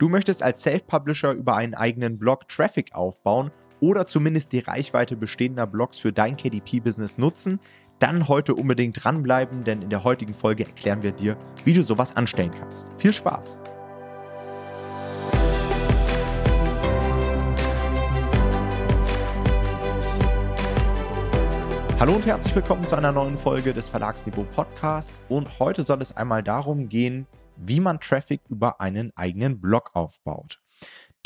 Du möchtest als Self-Publisher über einen eigenen Blog Traffic aufbauen oder zumindest die Reichweite bestehender Blogs für dein KDP-Business nutzen? Dann heute unbedingt dranbleiben, denn in der heutigen Folge erklären wir dir, wie du sowas anstellen kannst. Viel Spaß! Hallo und herzlich willkommen zu einer neuen Folge des Verlagsniveau Podcasts. Und heute soll es einmal darum gehen, wie man Traffic über einen eigenen Blog aufbaut.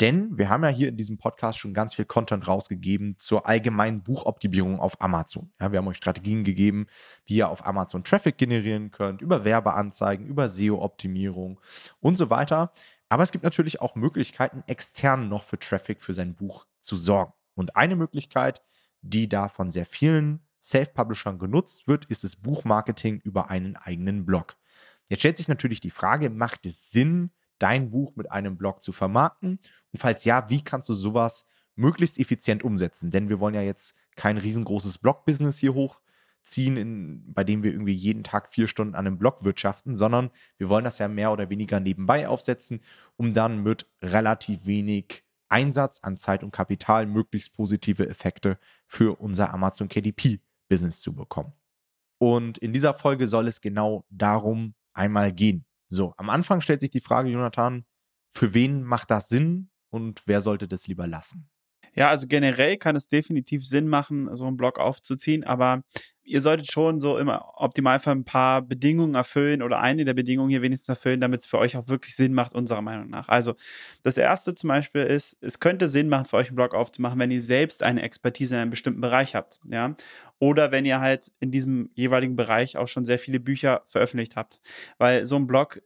Denn wir haben ja hier in diesem Podcast schon ganz viel Content rausgegeben zur allgemeinen Buchoptimierung auf Amazon. Ja, wir haben euch Strategien gegeben, wie ihr auf Amazon Traffic generieren könnt, über Werbeanzeigen, über SEO-Optimierung und so weiter. Aber es gibt natürlich auch Möglichkeiten, extern noch für Traffic für sein Buch zu sorgen. Und eine Möglichkeit, die da von sehr vielen Self-Publishern genutzt wird, ist das Buchmarketing über einen eigenen Blog. Jetzt stellt sich natürlich die Frage, macht es Sinn, dein Buch mit einem Blog zu vermarkten? Und falls ja, wie kannst du sowas möglichst effizient umsetzen? Denn wir wollen ja jetzt kein riesengroßes Blog-Business hier hochziehen, in, bei dem wir irgendwie jeden Tag vier Stunden an einem Blog wirtschaften, sondern wir wollen das ja mehr oder weniger nebenbei aufsetzen, um dann mit relativ wenig Einsatz an Zeit und Kapital möglichst positive Effekte für unser Amazon KDP-Business zu bekommen. Und in dieser Folge soll es genau darum einmal gehen. So, am Anfang stellt sich die Frage, Jonathan, für wen macht das Sinn und wer sollte das lieber lassen? Ja, also generell kann es definitiv Sinn machen, so einen Blog aufzuziehen, aber ihr solltet schon so im Optimalfall ein paar Bedingungen erfüllen oder eine der Bedingungen hier wenigstens erfüllen, damit es für euch auch wirklich Sinn macht, unserer Meinung nach. Also das erste zum Beispiel ist, es könnte Sinn machen, für euch einen Blog aufzumachen, wenn ihr selbst eine Expertise in einem bestimmten Bereich habt, ja. Oder wenn ihr halt in diesem jeweiligen Bereich auch schon sehr viele Bücher veröffentlicht habt. Weil so ein Blog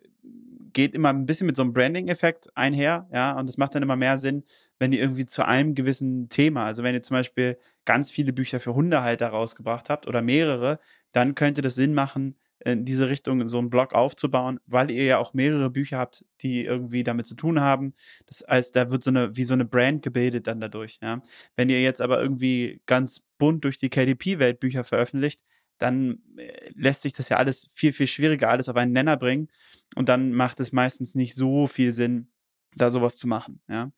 geht immer ein bisschen mit so einem Branding-Effekt einher, ja, und es macht dann immer mehr Sinn, wenn ihr irgendwie zu einem gewissen Thema, also wenn ihr zum Beispiel ganz viele Bücher für Hundehalter rausgebracht habt oder mehrere, dann könnte das Sinn machen, in diese Richtung so einen Blog aufzubauen, weil ihr ja auch mehrere Bücher habt, die irgendwie damit zu tun haben. Das heißt, da wird so eine, wie so eine Brand gebildet dann dadurch, ja. Wenn ihr jetzt aber irgendwie ganz bunt durch die KDP-Welt Bücher veröffentlicht, dann äh, lässt sich das ja alles viel, viel schwieriger alles auf einen Nenner bringen. Und dann macht es meistens nicht so viel Sinn, da sowas zu machen. Ja.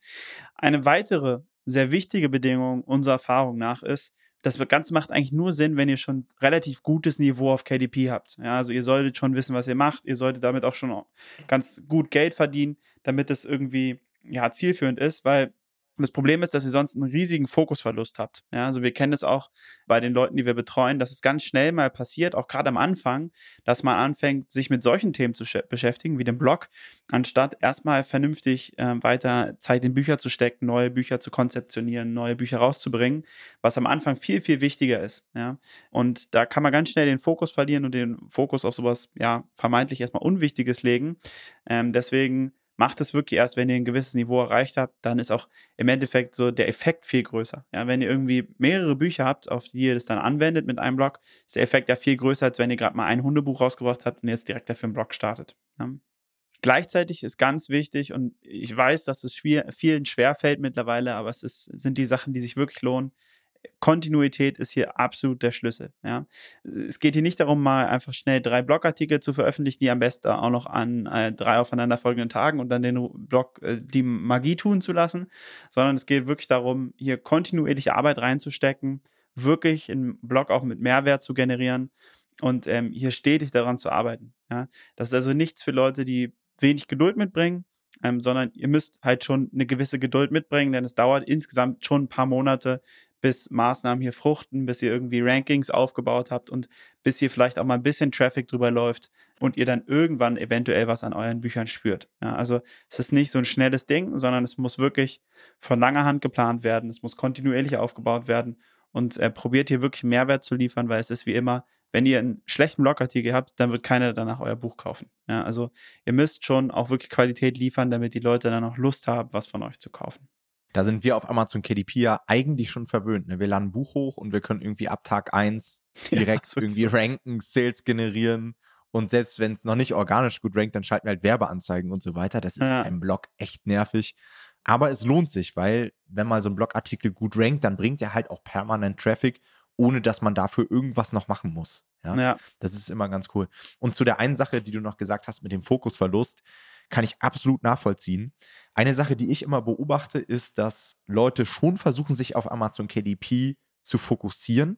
Eine weitere sehr wichtige Bedingung unserer Erfahrung nach ist, das Ganze macht eigentlich nur Sinn, wenn ihr schon relativ gutes Niveau auf KDP habt. Ja, also ihr solltet schon wissen, was ihr macht. Ihr solltet damit auch schon ganz gut Geld verdienen, damit es irgendwie ja, zielführend ist, weil und das Problem ist, dass ihr sonst einen riesigen Fokusverlust habt. Ja, also wir kennen es auch bei den Leuten, die wir betreuen, dass es ganz schnell mal passiert, auch gerade am Anfang, dass man anfängt, sich mit solchen Themen zu beschäftigen, wie dem Blog, anstatt erstmal vernünftig äh, weiter Zeit in Bücher zu stecken, neue Bücher zu konzeptionieren, neue Bücher rauszubringen, was am Anfang viel, viel wichtiger ist. Ja, und da kann man ganz schnell den Fokus verlieren und den Fokus auf sowas, ja, vermeintlich erstmal Unwichtiges legen. Ähm, deswegen macht es wirklich erst, wenn ihr ein gewisses Niveau erreicht habt, dann ist auch im Endeffekt so der Effekt viel größer. Ja, wenn ihr irgendwie mehrere Bücher habt, auf die ihr das dann anwendet mit einem Blog, ist der Effekt ja viel größer, als wenn ihr gerade mal ein Hundebuch rausgebracht habt und jetzt direkt dafür einen Blog startet. Ja. Gleichzeitig ist ganz wichtig, und ich weiß, dass es vielen schwerfällt mittlerweile, aber es ist, sind die Sachen, die sich wirklich lohnen, Kontinuität ist hier absolut der Schlüssel. Ja. Es geht hier nicht darum, mal einfach schnell drei Blogartikel zu veröffentlichen, die am besten auch noch an äh, drei aufeinanderfolgenden Tagen und dann den Blog äh, die Magie tun zu lassen, sondern es geht wirklich darum, hier kontinuierliche Arbeit reinzustecken, wirklich einen Blog auch mit Mehrwert zu generieren und ähm, hier stetig daran zu arbeiten. Ja. Das ist also nichts für Leute, die wenig Geduld mitbringen, ähm, sondern ihr müsst halt schon eine gewisse Geduld mitbringen, denn es dauert insgesamt schon ein paar Monate, bis Maßnahmen hier fruchten, bis ihr irgendwie Rankings aufgebaut habt und bis hier vielleicht auch mal ein bisschen Traffic drüber läuft und ihr dann irgendwann eventuell was an euren Büchern spürt. Ja, also es ist nicht so ein schnelles Ding, sondern es muss wirklich von langer Hand geplant werden, es muss kontinuierlich aufgebaut werden und äh, probiert hier wirklich Mehrwert zu liefern, weil es ist wie immer, wenn ihr einen schlechten Blogartikel habt, dann wird keiner danach euer Buch kaufen. Ja, also ihr müsst schon auch wirklich Qualität liefern, damit die Leute dann auch Lust haben, was von euch zu kaufen. Da sind wir auf Amazon KDP ja eigentlich schon verwöhnt. Ne? Wir laden ein Buch hoch und wir können irgendwie ab Tag 1 direkt ja, irgendwie ranken, Sales generieren. Und selbst wenn es noch nicht organisch gut rankt, dann schalten wir halt Werbeanzeigen und so weiter. Das ist ja. beim Blog echt nervig. Aber es lohnt sich, weil wenn mal so ein Blogartikel gut rankt, dann bringt er halt auch permanent Traffic, ohne dass man dafür irgendwas noch machen muss. Ja? ja. Das ist immer ganz cool. Und zu der einen Sache, die du noch gesagt hast mit dem Fokusverlust, Kann ich absolut nachvollziehen. Eine Sache, die ich immer beobachte, ist, dass Leute schon versuchen, sich auf Amazon KDP zu fokussieren,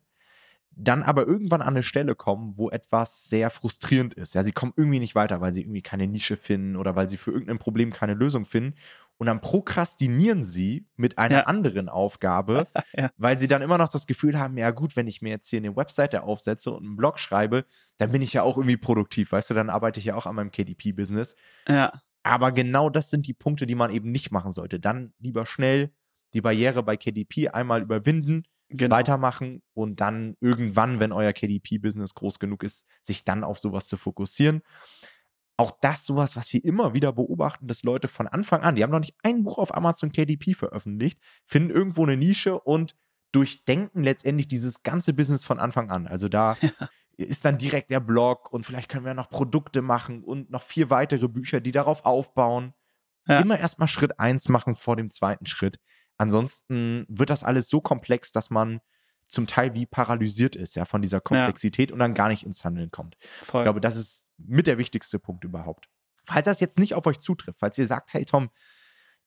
dann aber irgendwann an eine Stelle kommen, wo etwas sehr frustrierend ist. Ja, sie kommen irgendwie nicht weiter, weil sie irgendwie keine Nische finden oder weil sie für irgendein Problem keine Lösung finden. Und dann prokrastinieren sie mit einer ja. anderen Aufgabe, ja. weil sie dann immer noch das Gefühl haben, ja gut, wenn ich mir jetzt hier eine Webseite aufsetze und einen Blog schreibe, dann bin ich ja auch irgendwie produktiv, weißt du, dann arbeite ich ja auch an meinem KDP-Business. Ja. Aber genau das sind die Punkte, die man eben nicht machen sollte. Dann lieber schnell die Barriere bei KDP einmal überwinden, genau. weitermachen und dann irgendwann, wenn euer KDP-Business groß genug ist, sich dann auf sowas zu fokussieren. Auch das sowas, was wir immer wieder beobachten, dass Leute von Anfang an, die haben noch nicht ein Buch auf Amazon KDP veröffentlicht, finden irgendwo eine Nische und durchdenken letztendlich dieses ganze Business von Anfang an. Also da ja. ist dann direkt der Blog und vielleicht können wir noch Produkte machen und noch vier weitere Bücher, die darauf aufbauen. Ja. Immer erstmal Schritt eins machen vor dem zweiten Schritt. Ansonsten wird das alles so komplex, dass man zum Teil wie paralysiert ist, ja, von dieser Komplexität ja. und dann gar nicht ins Handeln kommt. Voll. Ich glaube, das ist mit der wichtigste Punkt überhaupt. Falls das jetzt nicht auf euch zutrifft, falls ihr sagt, hey Tom,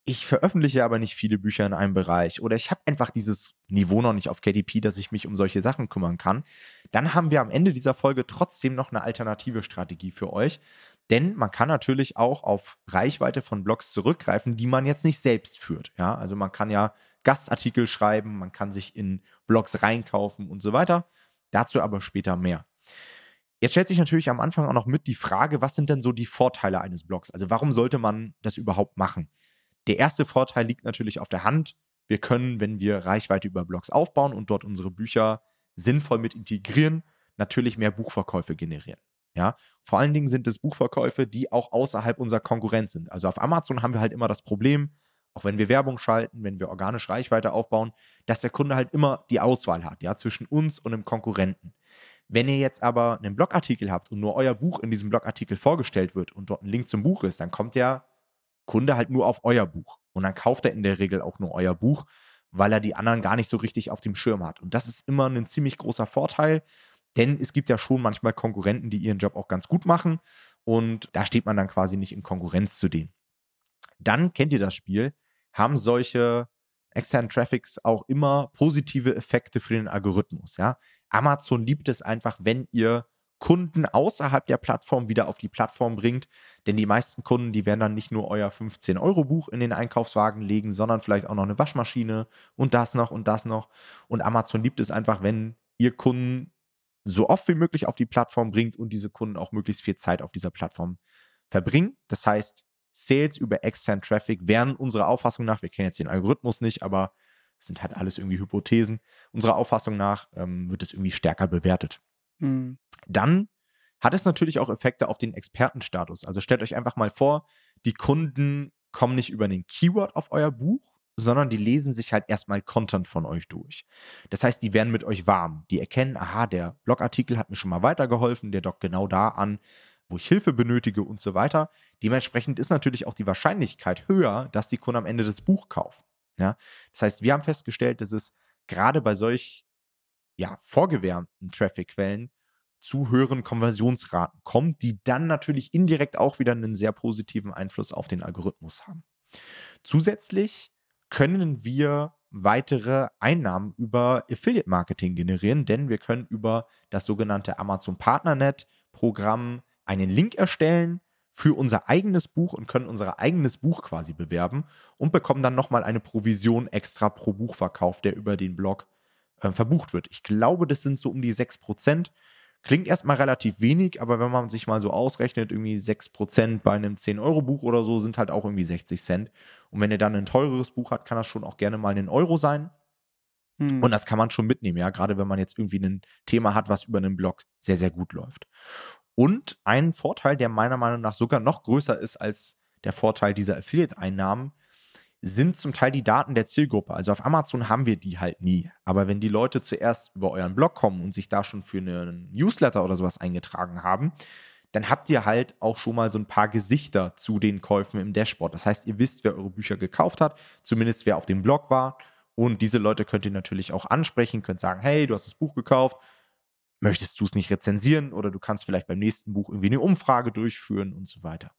ich veröffentliche aber nicht viele Bücher in einem Bereich oder ich habe einfach dieses Niveau noch nicht auf KDP, dass ich mich um solche Sachen kümmern kann, dann haben wir am Ende dieser Folge trotzdem noch eine alternative Strategie für euch. Denn man kann natürlich auch auf Reichweite von Blogs zurückgreifen, die man jetzt nicht selbst führt. Ja, also man kann ja Gastartikel schreiben, man kann sich in Blogs reinkaufen und so weiter. Dazu aber später mehr. Jetzt stellt sich natürlich am Anfang auch noch mit die Frage, was sind denn so die Vorteile eines Blogs? Also warum sollte man das überhaupt machen? Der erste Vorteil liegt natürlich auf der Hand. Wir können, wenn wir Reichweite über Blogs aufbauen und dort unsere Bücher sinnvoll mit integrieren, natürlich mehr Buchverkäufe generieren. Ja, vor allen Dingen sind es Buchverkäufe, die auch außerhalb unserer Konkurrenz sind. Also auf Amazon haben wir halt immer das Problem, auch wenn wir Werbung schalten, wenn wir organische Reichweite aufbauen, dass der Kunde halt immer die Auswahl hat, ja, zwischen uns und einem Konkurrenten. Wenn ihr jetzt aber einen Blogartikel habt und nur euer Buch in diesem Blogartikel vorgestellt wird und dort ein Link zum Buch ist, dann kommt der Kunde halt nur auf euer Buch. Und dann kauft er in der Regel auch nur euer Buch, weil er die anderen gar nicht so richtig auf dem Schirm hat. Und das ist immer ein ziemlich großer Vorteil, denn es gibt ja schon manchmal Konkurrenten, die ihren Job auch ganz gut machen. Und da steht man dann quasi nicht in Konkurrenz zu denen. Dann kennt ihr das Spiel, haben solche externen Traffics auch immer positive Effekte für den Algorithmus. Ja? Amazon liebt es einfach, wenn ihr Kunden außerhalb der Plattform wieder auf die Plattform bringt. Denn die meisten Kunden, die werden dann nicht nur euer 15-Euro-Buch in den Einkaufswagen legen, sondern vielleicht auch noch eine Waschmaschine und das noch und das noch. Und Amazon liebt es einfach, wenn ihr Kunden so oft wie möglich auf die Plattform bringt und diese Kunden auch möglichst viel Zeit auf dieser Plattform verbringen. Das heißt, Sales über externen Traffic wären unserer Auffassung nach, wir kennen jetzt den Algorithmus nicht, aber es sind halt alles irgendwie Hypothesen. Unserer Auffassung nach ähm, wird es irgendwie stärker bewertet. Mhm. Dann hat es natürlich auch Effekte auf den Expertenstatus. Also stellt euch einfach mal vor, die Kunden kommen nicht über den Keyword auf euer Buch, sondern die lesen sich halt erstmal Content von euch durch. Das heißt, die werden mit euch warm. Die erkennen, aha, der Blogartikel hat mir schon mal weitergeholfen, der dockt genau da an, wo ich Hilfe benötige und so weiter. Dementsprechend ist natürlich auch die Wahrscheinlichkeit höher, dass die Kunden am Ende das Buch kaufen. Ja? Das heißt, wir haben festgestellt, dass es gerade bei solch ja, vorgewärmten Traffic-Quellen zu höheren Konversionsraten kommt, die dann natürlich indirekt auch wieder einen sehr positiven Einfluss auf den Algorithmus haben. Zusätzlich können wir weitere Einnahmen über Affiliate Marketing generieren, denn wir können über das sogenannte Amazon Partnernet Programm einen Link erstellen für unser eigenes Buch und können unser eigenes Buch quasi bewerben und bekommen dann nochmal eine Provision extra pro Buchverkauf, der über den Blog äh, verbucht wird. Ich glaube, das sind so um die 6%. Klingt erstmal relativ wenig, aber wenn man sich mal so ausrechnet, irgendwie 6% bei einem 10-Euro-Buch oder so sind halt auch irgendwie 60 Cent. Und wenn ihr dann ein teureres Buch hat, kann das schon auch gerne mal ein Euro sein. Hm. Und das kann man schon mitnehmen, ja, gerade wenn man jetzt irgendwie ein Thema hat, was über einen Blog sehr, sehr gut läuft. Und ein Vorteil, der meiner Meinung nach sogar noch größer ist als der Vorteil dieser Affiliate-Einnahmen, sind zum Teil die Daten der Zielgruppe. Also auf Amazon haben wir die halt nie. Aber wenn die Leute zuerst über euren Blog kommen und sich da schon für einen Newsletter oder sowas eingetragen haben, dann habt ihr halt auch schon mal so ein paar Gesichter zu den Käufen im Dashboard. Das heißt, ihr wisst, wer eure Bücher gekauft hat, zumindest wer auf dem Blog war. Und diese Leute könnt ihr natürlich auch ansprechen, könnt sagen, hey, du hast das Buch gekauft, möchtest du es nicht rezensieren oder du kannst vielleicht beim nächsten Buch irgendwie eine Umfrage durchführen und so weiter.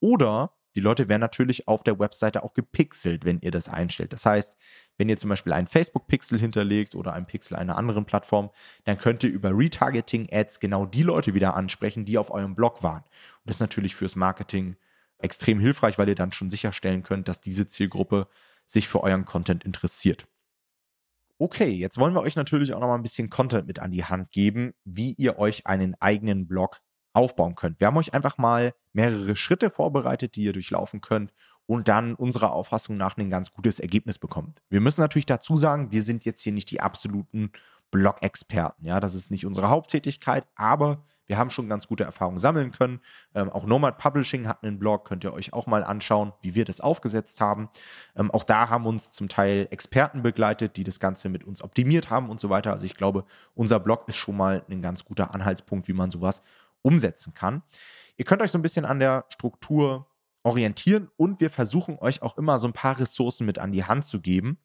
Oder die Leute werden natürlich auf der Webseite auch gepixelt, wenn ihr das einstellt. Das heißt, wenn ihr zum Beispiel einen Facebook-Pixel hinterlegt oder einen Pixel einer anderen Plattform, dann könnt ihr über Retargeting-Ads genau die Leute wieder ansprechen, die auf eurem Blog waren. Und das ist natürlich fürs Marketing extrem hilfreich, weil ihr dann schon sicherstellen könnt, dass diese Zielgruppe sich für euren Content interessiert. Okay, jetzt wollen wir euch natürlich auch noch mal ein bisschen Content mit an die Hand geben, wie ihr euch einen eigenen Blog aufbauen könnt. Wir haben euch einfach mal mehrere Schritte vorbereitet, die ihr durchlaufen könnt und dann unserer Auffassung nach ein ganz gutes Ergebnis bekommt. Wir müssen natürlich dazu sagen, wir sind jetzt hier nicht die absoluten Blog-Experten. Ja, das ist nicht unsere Haupttätigkeit, aber wir haben schon ganz gute Erfahrungen sammeln können. Ähm, auch Nomad Publishing hat einen Blog, könnt ihr euch auch mal anschauen, wie wir das aufgesetzt haben. Ähm, auch da haben uns zum Teil Experten begleitet, die das Ganze mit uns optimiert haben und so weiter. Also ich glaube, unser Blog ist schon mal ein ganz guter Anhaltspunkt, wie man sowas umsetzen kann. Ihr könnt euch so ein bisschen an der Struktur orientieren und wir versuchen euch auch immer so ein paar Ressourcen mit an die Hand zu geben,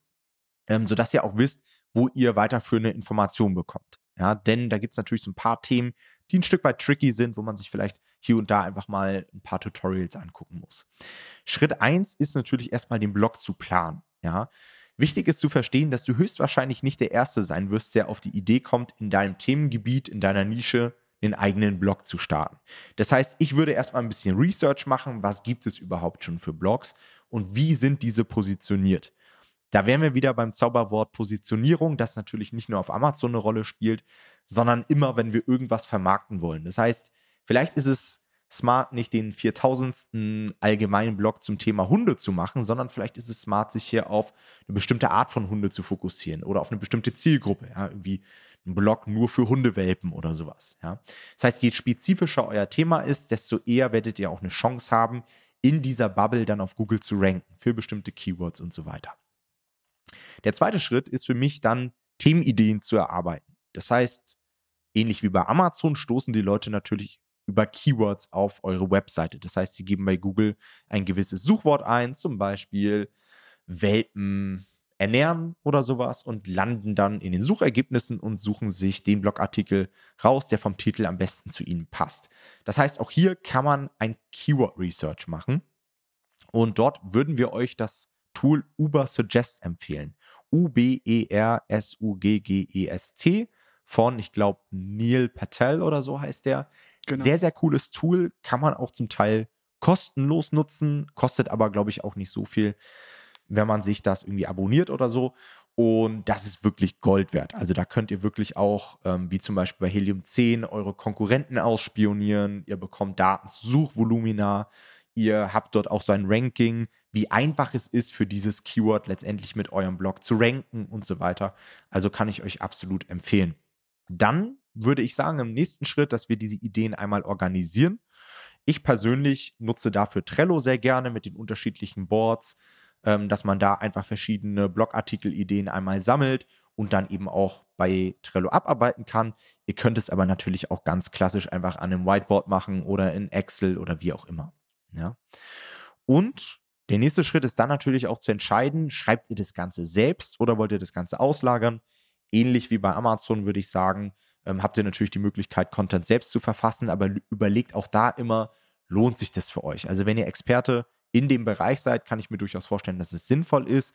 ähm, sodass ihr auch wisst, wo ihr weiterführende Informationen bekommt. Ja, denn da gibt es natürlich so ein paar Themen, die ein Stück weit tricky sind, wo man sich vielleicht hier und da einfach mal ein paar Tutorials angucken muss. Schritt 1 ist natürlich erstmal den Blog zu planen. Ja, Wichtig ist zu verstehen, dass du höchstwahrscheinlich nicht der Erste sein wirst, der auf die Idee kommt, in deinem Themengebiet, in deiner Nische den eigenen Blog zu starten. Das heißt, ich würde erstmal ein bisschen Research machen, was gibt es überhaupt schon für Blogs und wie sind diese positioniert. Da wären wir wieder beim Zauberwort Positionierung, das natürlich nicht nur auf Amazon eine Rolle spielt, sondern immer, wenn wir irgendwas vermarkten wollen. Das heißt, vielleicht ist es smart, nicht den 4000. allgemeinen Blog zum Thema Hunde zu machen, sondern vielleicht ist es smart, sich hier auf eine bestimmte Art von Hunde zu fokussieren oder auf eine bestimmte Zielgruppe. Ja, irgendwie ein Blog nur für Hundewelpen oder sowas. Ja. Das heißt, je spezifischer euer Thema ist, desto eher werdet ihr auch eine Chance haben, in dieser Bubble dann auf Google zu ranken für bestimmte Keywords und so weiter. Der zweite Schritt ist für mich dann, Themenideen zu erarbeiten. Das heißt, ähnlich wie bei Amazon stoßen die Leute natürlich über Keywords auf eure Webseite. Das heißt, sie geben bei Google ein gewisses Suchwort ein, zum Beispiel Welpen ernähren oder sowas und landen dann in den Suchergebnissen und suchen sich den Blogartikel raus, der vom Titel am besten zu ihnen passt. Das heißt, auch hier kann man ein Keyword Research machen und dort würden wir euch das Tool Uber Suggest empfehlen. U-B-E-R-S-U-G-G-E-S-T von, ich glaube, Neil Patel oder so heißt der. Genau. Sehr, sehr cooles Tool, kann man auch zum Teil kostenlos nutzen, kostet aber, glaube ich, auch nicht so viel wenn man sich das irgendwie abonniert oder so. Und das ist wirklich Gold wert. Also da könnt ihr wirklich auch, ähm, wie zum Beispiel bei Helium 10, eure Konkurrenten ausspionieren. Ihr bekommt Daten zu Suchvolumina. Ihr habt dort auch so ein Ranking, wie einfach es ist, für dieses Keyword letztendlich mit eurem Blog zu ranken und so weiter. Also kann ich euch absolut empfehlen. Dann würde ich sagen, im nächsten Schritt, dass wir diese Ideen einmal organisieren. Ich persönlich nutze dafür Trello sehr gerne mit den unterschiedlichen Boards ähm, dass man da einfach verschiedene Blogartikel-Ideen einmal sammelt und dann eben auch bei Trello abarbeiten kann. Ihr könnt es aber natürlich auch ganz klassisch einfach an einem Whiteboard machen oder in Excel oder wie auch immer. Ja. Und der nächste Schritt ist dann natürlich auch zu entscheiden, schreibt ihr das Ganze selbst oder wollt ihr das Ganze auslagern? Ähnlich wie bei Amazon würde ich sagen, ähm, habt ihr natürlich die Möglichkeit, Content selbst zu verfassen, aber überlegt auch da immer, lohnt sich das für euch? Also wenn ihr Experte in dem Bereich seid, kann ich mir durchaus vorstellen, dass es sinnvoll ist.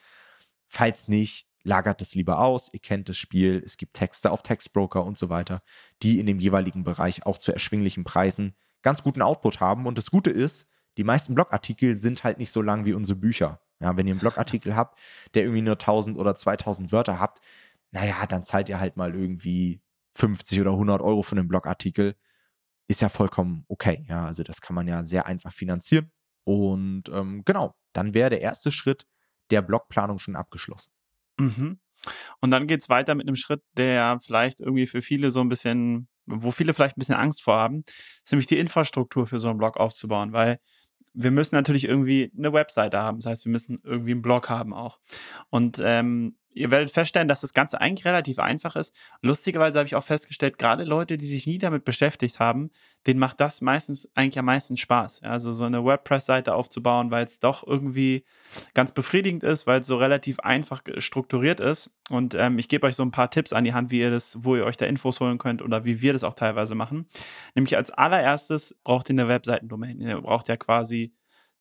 Falls nicht, lagert es lieber aus. Ihr kennt das Spiel. Es gibt Texte auf Textbroker und so weiter, die in dem jeweiligen Bereich auch zu erschwinglichen Preisen ganz guten Output haben. Und das Gute ist, die meisten Blogartikel sind halt nicht so lang wie unsere Bücher. Ja, wenn ihr einen Blogartikel habt, der irgendwie nur 1000 oder 2000 Wörter habt, naja, dann zahlt ihr halt mal irgendwie 50 oder 100 Euro für einen Blogartikel. Ist ja vollkommen okay. Ja, also das kann man ja sehr einfach finanzieren. Und ähm, genau, dann wäre der erste Schritt der Blockplanung schon abgeschlossen. Mhm. Und dann geht es weiter mit einem Schritt, der vielleicht irgendwie für viele so ein bisschen, wo viele vielleicht ein bisschen Angst vor haben, ist nämlich die Infrastruktur für so einen Blog aufzubauen, weil wir müssen natürlich irgendwie eine Webseite haben. Das heißt, wir müssen irgendwie einen Blog haben auch. Und ähm, ihr werdet feststellen, dass das Ganze eigentlich relativ einfach ist. Lustigerweise habe ich auch festgestellt, gerade Leute, die sich nie damit beschäftigt haben, denen macht das meistens eigentlich am meisten Spaß. Also so eine WordPress-Seite aufzubauen, weil es doch irgendwie ganz befriedigend ist, weil es so relativ einfach strukturiert ist. Und ähm, ich gebe euch so ein paar Tipps an die Hand, wie ihr das, wo ihr euch da Infos holen könnt oder wie wir das auch teilweise machen. Nämlich als allererstes braucht ihr eine Webseitendomain. Ihr braucht ja quasi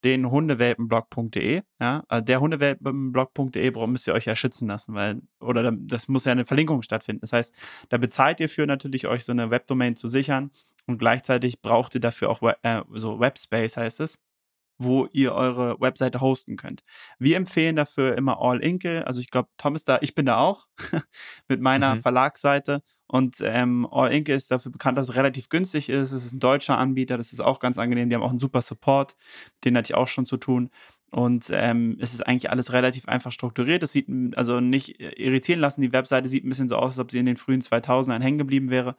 den Hundewelpenblog.de. Ja, also der Hundewelpenblog.de müsst ihr euch ja schützen lassen, weil, oder das muss ja eine Verlinkung stattfinden. Das heißt, da bezahlt ihr für natürlich, euch so eine Webdomain zu sichern und gleichzeitig braucht ihr dafür auch äh, so Webspace, heißt es wo ihr eure Webseite hosten könnt. Wir empfehlen dafür immer All Inkle. Also ich glaube, Tom ist da, ich bin da auch mit meiner mhm. Verlagsseite. Und ähm, All Inkle ist dafür bekannt, dass es relativ günstig ist. Es ist ein deutscher Anbieter, das ist auch ganz angenehm. Die haben auch einen super Support, den hatte ich auch schon zu tun. Und ähm, es ist eigentlich alles relativ einfach strukturiert. Es sieht also nicht irritieren lassen. Die Webseite sieht ein bisschen so aus, als ob sie in den frühen 2000ern hängen geblieben wäre.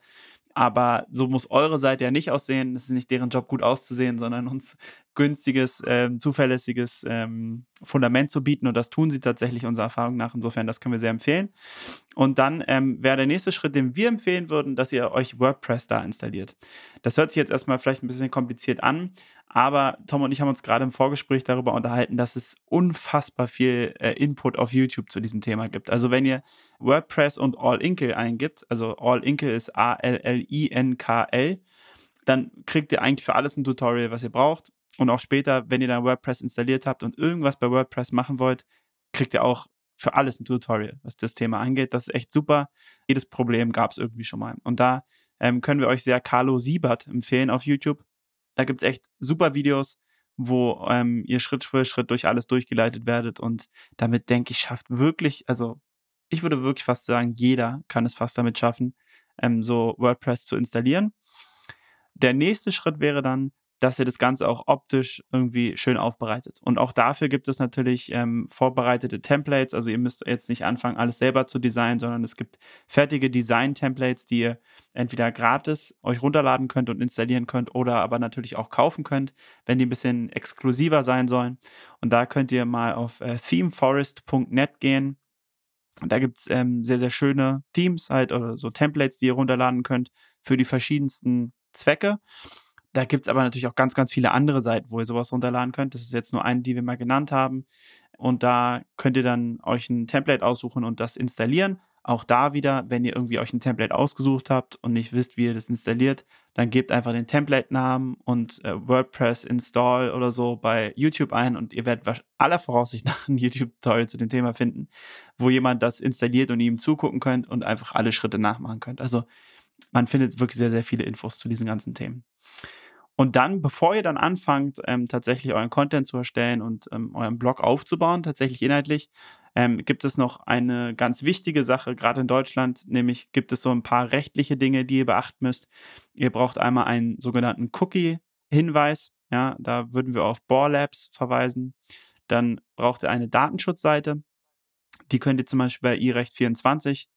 Aber so muss eure Seite ja nicht aussehen. Es ist nicht deren Job, gut auszusehen, sondern uns günstiges, ähm, zuverlässiges ähm, Fundament zu bieten. Und das tun sie tatsächlich unserer Erfahrung nach. Insofern, das können wir sehr empfehlen. Und dann ähm, wäre der nächste Schritt, den wir empfehlen würden, dass ihr euch WordPress da installiert. Das hört sich jetzt erstmal vielleicht ein bisschen kompliziert an, aber Tom und ich haben uns gerade im Vorgespräch darüber unterhalten, dass es unfassbar viel äh, Input auf YouTube zu diesem Thema gibt. Also wenn ihr WordPress und All-Inkle eingibt, also All-Inkle ist A-L-L-I-N-K-L, dann kriegt ihr eigentlich für alles ein Tutorial, was ihr braucht. Und auch später, wenn ihr dann WordPress installiert habt und irgendwas bei WordPress machen wollt, kriegt ihr auch für alles ein Tutorial, was das Thema angeht. Das ist echt super. Jedes Problem gab es irgendwie schon mal. Und da ähm, können wir euch sehr Carlo Siebert empfehlen auf YouTube. Da gibt es echt super Videos, wo ähm, ihr Schritt für Schritt durch alles durchgeleitet werdet. Und damit, denke ich, schafft wirklich, also ich würde wirklich fast sagen, jeder kann es fast damit schaffen, ähm, so WordPress zu installieren. Der nächste Schritt wäre dann, dass ihr das Ganze auch optisch irgendwie schön aufbereitet. Und auch dafür gibt es natürlich ähm, vorbereitete Templates. Also ihr müsst jetzt nicht anfangen, alles selber zu designen, sondern es gibt fertige Design-Templates, die ihr entweder gratis euch runterladen könnt und installieren könnt oder aber natürlich auch kaufen könnt, wenn die ein bisschen exklusiver sein sollen. Und da könnt ihr mal auf äh, themeforest.net gehen. Und da gibt es ähm, sehr, sehr schöne Themes halt oder so Templates, die ihr runterladen könnt für die verschiedensten Zwecke. Da gibt es aber natürlich auch ganz, ganz viele andere Seiten, wo ihr sowas runterladen könnt. Das ist jetzt nur eine, die wir mal genannt haben. Und da könnt ihr dann euch ein Template aussuchen und das installieren. Auch da wieder, wenn ihr irgendwie euch ein Template ausgesucht habt und nicht wisst, wie ihr das installiert, dann gebt einfach den Template-Namen und äh, WordPress Install oder so bei YouTube ein und ihr werdet aller Voraussicht nach ein YouTube-Tutorial zu dem Thema finden, wo jemand das installiert und ihm zugucken könnt und einfach alle Schritte nachmachen könnt. Also man findet wirklich sehr, sehr viele Infos zu diesen ganzen Themen. Und dann, bevor ihr dann anfangt, ähm, tatsächlich euren Content zu erstellen und ähm, euren Blog aufzubauen, tatsächlich inhaltlich, ähm, gibt es noch eine ganz wichtige Sache, gerade in Deutschland, nämlich gibt es so ein paar rechtliche Dinge, die ihr beachten müsst. Ihr braucht einmal einen sogenannten Cookie-Hinweis. Ja, da würden wir auf Bore Labs verweisen. Dann braucht ihr eine Datenschutzseite. Die könnt ihr zum Beispiel bei iRecht24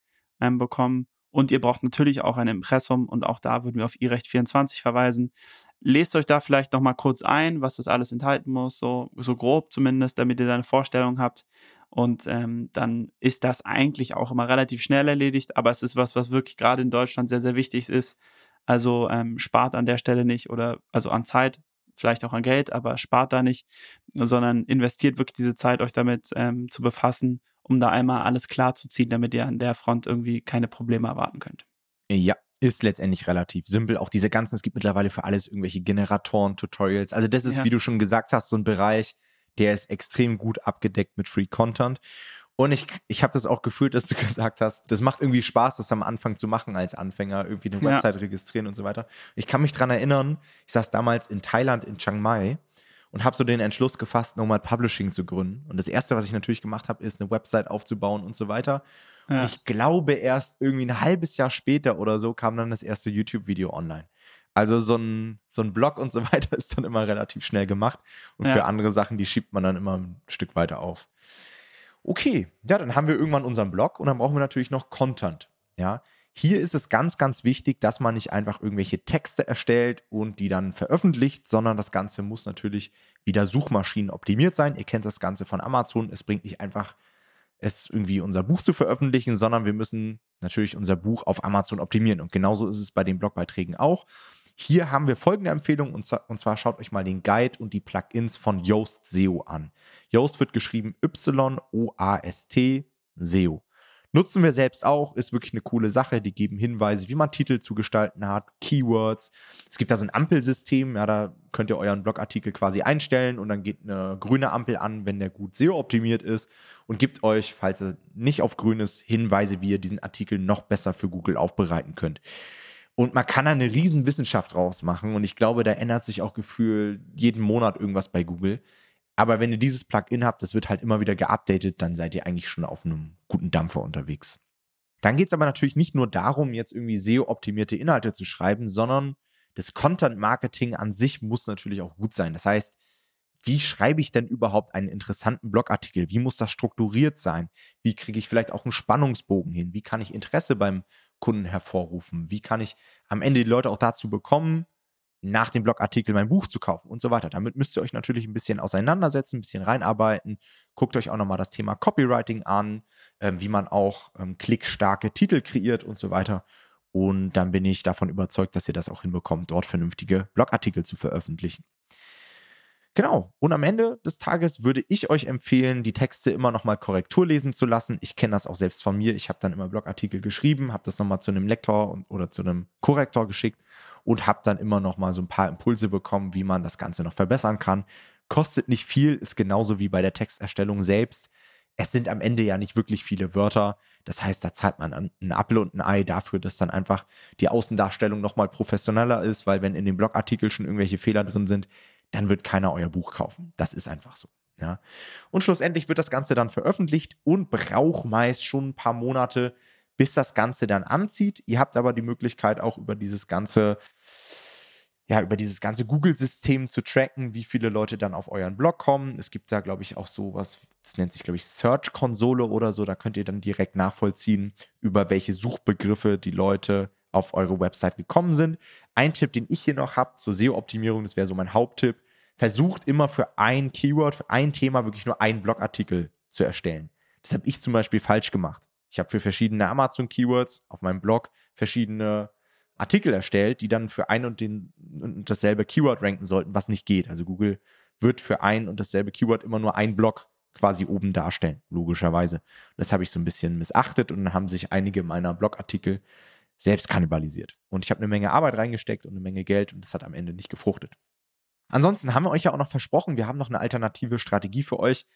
ähm, bekommen. Und ihr braucht natürlich auch ein Impressum und auch da würden wir auf iRecht24 verweisen. Lest euch da vielleicht noch mal kurz ein, was das alles enthalten muss, so, so grob zumindest, damit ihr da eine Vorstellung habt. Und ähm, dann ist das eigentlich auch immer relativ schnell erledigt, aber es ist was, was wirklich gerade in Deutschland sehr, sehr wichtig ist. Also ähm, spart an der Stelle nicht oder also an Zeit, vielleicht auch an Geld, aber spart da nicht, sondern investiert wirklich diese Zeit, euch damit ähm, zu befassen, um da einmal alles klar zu ziehen, damit ihr an der Front irgendwie keine Probleme erwarten könnt. Ja, ist letztendlich relativ simpel. Auch diese ganzen, es gibt mittlerweile für alles irgendwelche Generatoren, Tutorials. Also das ist, ja. wie du schon gesagt hast, so ein Bereich, der ist extrem gut abgedeckt mit Free Content. Und ich, ich habe das auch gefühlt, dass du gesagt hast, das macht irgendwie Spaß, das am Anfang zu machen als Anfänger, irgendwie eine Website ja. registrieren und so weiter. Ich kann mich dran erinnern, ich saß damals in Thailand, in Chiang Mai und habe so den Entschluss gefasst, Nomad Publishing zu gründen. Und das Erste, was ich natürlich gemacht habe, ist eine Website aufzubauen und so weiter. Ja. ich glaube, erst irgendwie ein halbes Jahr später oder so kam dann das erste YouTube-Video online. Also so ein, so ein Blog und so weiter ist dann immer relativ schnell gemacht. Und ja. für andere Sachen, die schiebt man dann immer ein Stück weiter auf. Okay, ja, dann haben wir irgendwann unseren Blog und dann brauchen wir natürlich noch Content. Ja, hier ist es ganz, ganz wichtig, dass man nicht einfach irgendwelche Texte erstellt und die dann veröffentlicht, sondern das Ganze muss natürlich wieder Suchmaschinen optimiert sein. Ihr kennt das Ganze von Amazon. Es bringt nicht einfach es irgendwie unser Buch zu veröffentlichen, sondern wir müssen natürlich unser Buch auf Amazon optimieren. Und genauso ist es bei den Blogbeiträgen auch. Hier haben wir folgende Empfehlung und zwar schaut euch mal den Guide und die Plugins von Yoast SEO an. Yoast wird geschrieben Y-O-A-S-T SEO. Nutzen wir selbst auch, ist wirklich eine coole Sache. Die geben Hinweise, wie man Titel zu gestalten hat, Keywords. Es gibt da so ein Ampelsystem, ja, da könnt ihr euren Blogartikel quasi einstellen und dann geht eine grüne Ampel an, wenn der gut SEO-optimiert ist und gibt euch, falls er nicht auf grün ist, Hinweise, wie ihr diesen Artikel noch besser für Google aufbereiten könnt. Und man kann da eine riesen Wissenschaft draus machen. Und ich glaube, da ändert sich auch gefühlt jeden Monat irgendwas bei Google. Aber wenn ihr dieses Plugin habt, das wird halt immer wieder geupdatet, dann seid ihr eigentlich schon auf einem guten Dampfer unterwegs. Dann geht es aber natürlich nicht nur darum, jetzt irgendwie SEO-optimierte Inhalte zu schreiben, sondern das Content-Marketing an sich muss natürlich auch gut sein. Das heißt, wie schreibe ich denn überhaupt einen interessanten Blogartikel? Wie muss das strukturiert sein? Wie kriege ich vielleicht auch einen Spannungsbogen hin? Wie kann ich Interesse beim Kunden hervorrufen? Wie kann ich am Ende die Leute auch dazu bekommen, nach dem Blogartikel mein Buch zu kaufen und so weiter. Damit müsst ihr euch natürlich ein bisschen auseinandersetzen, ein bisschen reinarbeiten. Guckt euch auch nochmal das Thema Copywriting an, ähm, wie man auch ähm, klickstarke Titel kreiert und so weiter. Und dann bin ich davon überzeugt, dass ihr das auch hinbekommt, dort vernünftige Blogartikel zu veröffentlichen. Genau. Und am Ende des Tages würde ich euch empfehlen, die Texte immer nochmal Korrektur lesen zu lassen. Ich kenne das auch selbst von mir. Ich habe dann immer Blogartikel geschrieben, habe das nochmal zu einem Lektor und, oder zu einem Korrektor geschickt und habe dann immer nochmal so ein paar Impulse bekommen, wie man das Ganze noch verbessern kann. Kostet nicht viel, ist genauso wie bei der Texterstellung selbst. Es sind am Ende ja nicht wirklich viele Wörter. Das heißt, da zahlt man einen Apfel und ein Ei dafür, dass dann einfach die Außendarstellung nochmal professioneller ist, weil wenn in dem Blogartikel schon irgendwelche Fehler drin sind, dann wird keiner euer Buch kaufen. Das ist einfach so. Ja. Und schlussendlich wird das Ganze dann veröffentlicht und braucht meist schon ein paar Monate, bis das Ganze dann anzieht. Ihr habt aber die Möglichkeit auch über dieses ganze ja, über dieses ganze Google-System zu tracken, wie viele Leute dann auf euren Blog kommen. Es gibt da, glaube ich, auch sowas, das nennt sich, glaube ich, Search-Konsole oder so. Da könnt ihr dann direkt nachvollziehen, über welche Suchbegriffe die Leute auf eure Website gekommen sind. Ein Tipp, den ich hier noch habe zur SEO-Optimierung, das wäre so mein Haupttipp, versucht immer für ein Keyword, für ein Thema wirklich nur einen Blogartikel zu erstellen. Das habe ich zum Beispiel falsch gemacht. Ich habe für verschiedene Amazon-Keywords auf meinem Blog verschiedene Artikel erstellt, die dann für ein und, den, und dasselbe Keyword ranken sollten, was nicht geht. Also Google wird für ein und dasselbe Keyword immer nur ein Block quasi oben darstellen, logischerweise. Das habe ich so ein bisschen missachtet und dann haben sich einige meiner Blogartikel selbst kannibalisiert. Und ich habe eine Menge Arbeit reingesteckt und eine Menge Geld und das hat am Ende nicht gefruchtet. Ansonsten haben wir euch ja auch noch versprochen, wir haben noch eine alternative Strategie für euch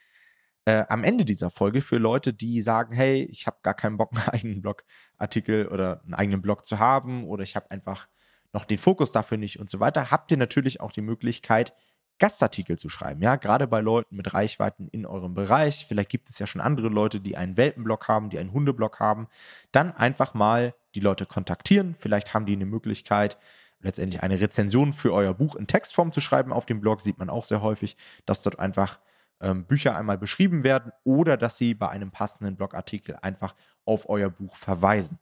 äh, am Ende dieser Folge für Leute, die sagen, hey, ich habe gar keinen Bock, einen eigenen Blogartikel oder einen eigenen Blog zu haben oder ich habe einfach noch den Fokus dafür nicht und so weiter, habt ihr natürlich auch die Möglichkeit, Gastartikel zu schreiben. Ja, gerade bei Leuten mit Reichweiten in eurem Bereich. Vielleicht gibt es ja schon andere Leute, die einen Welpenblog haben, die einen Hundeblog haben. Dann einfach mal die Leute kontaktieren. Vielleicht haben die eine Möglichkeit, letztendlich eine Rezension für euer Buch in Textform zu schreiben. Auf dem Blog sieht man auch sehr häufig, dass dort einfach ähm, Bücher einmal beschrieben werden oder dass sie bei einem passenden Blogartikel einfach auf euer Buch verweisen.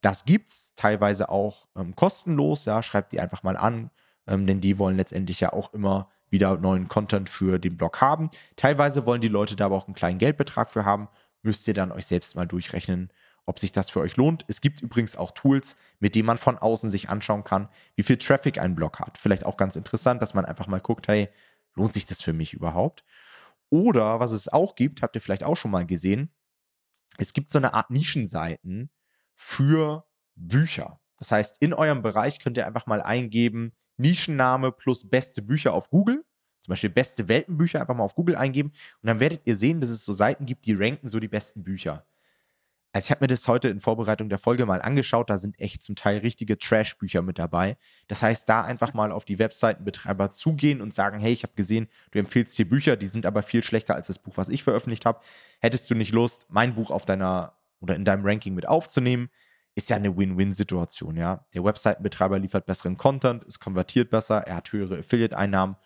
Das gibt es teilweise auch ähm, kostenlos. Ja, schreibt die einfach mal an, ähm, denn die wollen letztendlich ja auch immer wieder neuen Content für den Blog haben. Teilweise wollen die Leute da aber auch einen kleinen Geldbetrag für haben. Müsst ihr dann euch selbst mal durchrechnen, ob sich das für euch lohnt. Es gibt übrigens auch Tools, mit denen man von außen sich anschauen kann, wie viel Traffic ein Blog hat. Vielleicht auch ganz interessant, dass man einfach mal guckt, hey, lohnt sich das für mich überhaupt? Oder was es auch gibt, habt ihr vielleicht auch schon mal gesehen, es gibt so eine Art Nischenseiten für Bücher. Das heißt, in eurem Bereich könnt ihr einfach mal eingeben, Nischenname plus beste Bücher auf Google. Zum Beispiel beste Welpenbücher einfach mal auf Google eingeben. Und dann werdet ihr sehen, dass es so Seiten gibt, die ranken so die besten Bücher. Also ich habe mir das heute in Vorbereitung der Folge mal angeschaut, da sind echt zum Teil richtige Trash-Bücher mit dabei. Das heißt, da einfach mal auf die Webseitenbetreiber zugehen und sagen, hey, ich habe gesehen, du empfiehlst hier Bücher, die sind aber viel schlechter als das Buch, was ich veröffentlicht habe. Hättest du nicht Lust, mein Buch auf deiner oder in deinem Ranking mit aufzunehmen? Ist ja eine Win-Win-Situation, ja. Der Webseitenbetreiber liefert besseren Content, es konvertiert besser, er hat höhere Affiliate-Einnahmen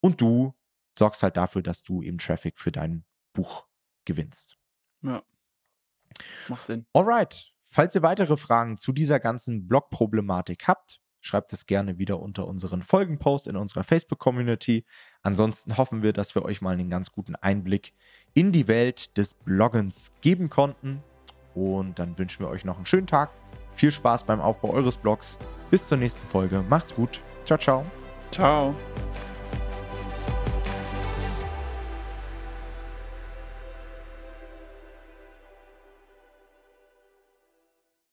und du sorgst halt dafür, dass du eben Traffic für dein Buch gewinnst. Ja. Macht Sinn. Alright. Falls ihr weitere Fragen zu dieser ganzen Blog-Problematik habt, schreibt es gerne wieder unter unseren Folgenpost in unserer Facebook-Community. Ansonsten hoffen wir, dass wir euch mal einen ganz guten Einblick in die Welt des Bloggens geben konnten. Und dann wünschen wir euch noch einen schönen Tag. Viel Spaß beim Aufbau eures Blogs. Bis zur nächsten Folge. Macht's gut. Ciao, ciao. Ciao.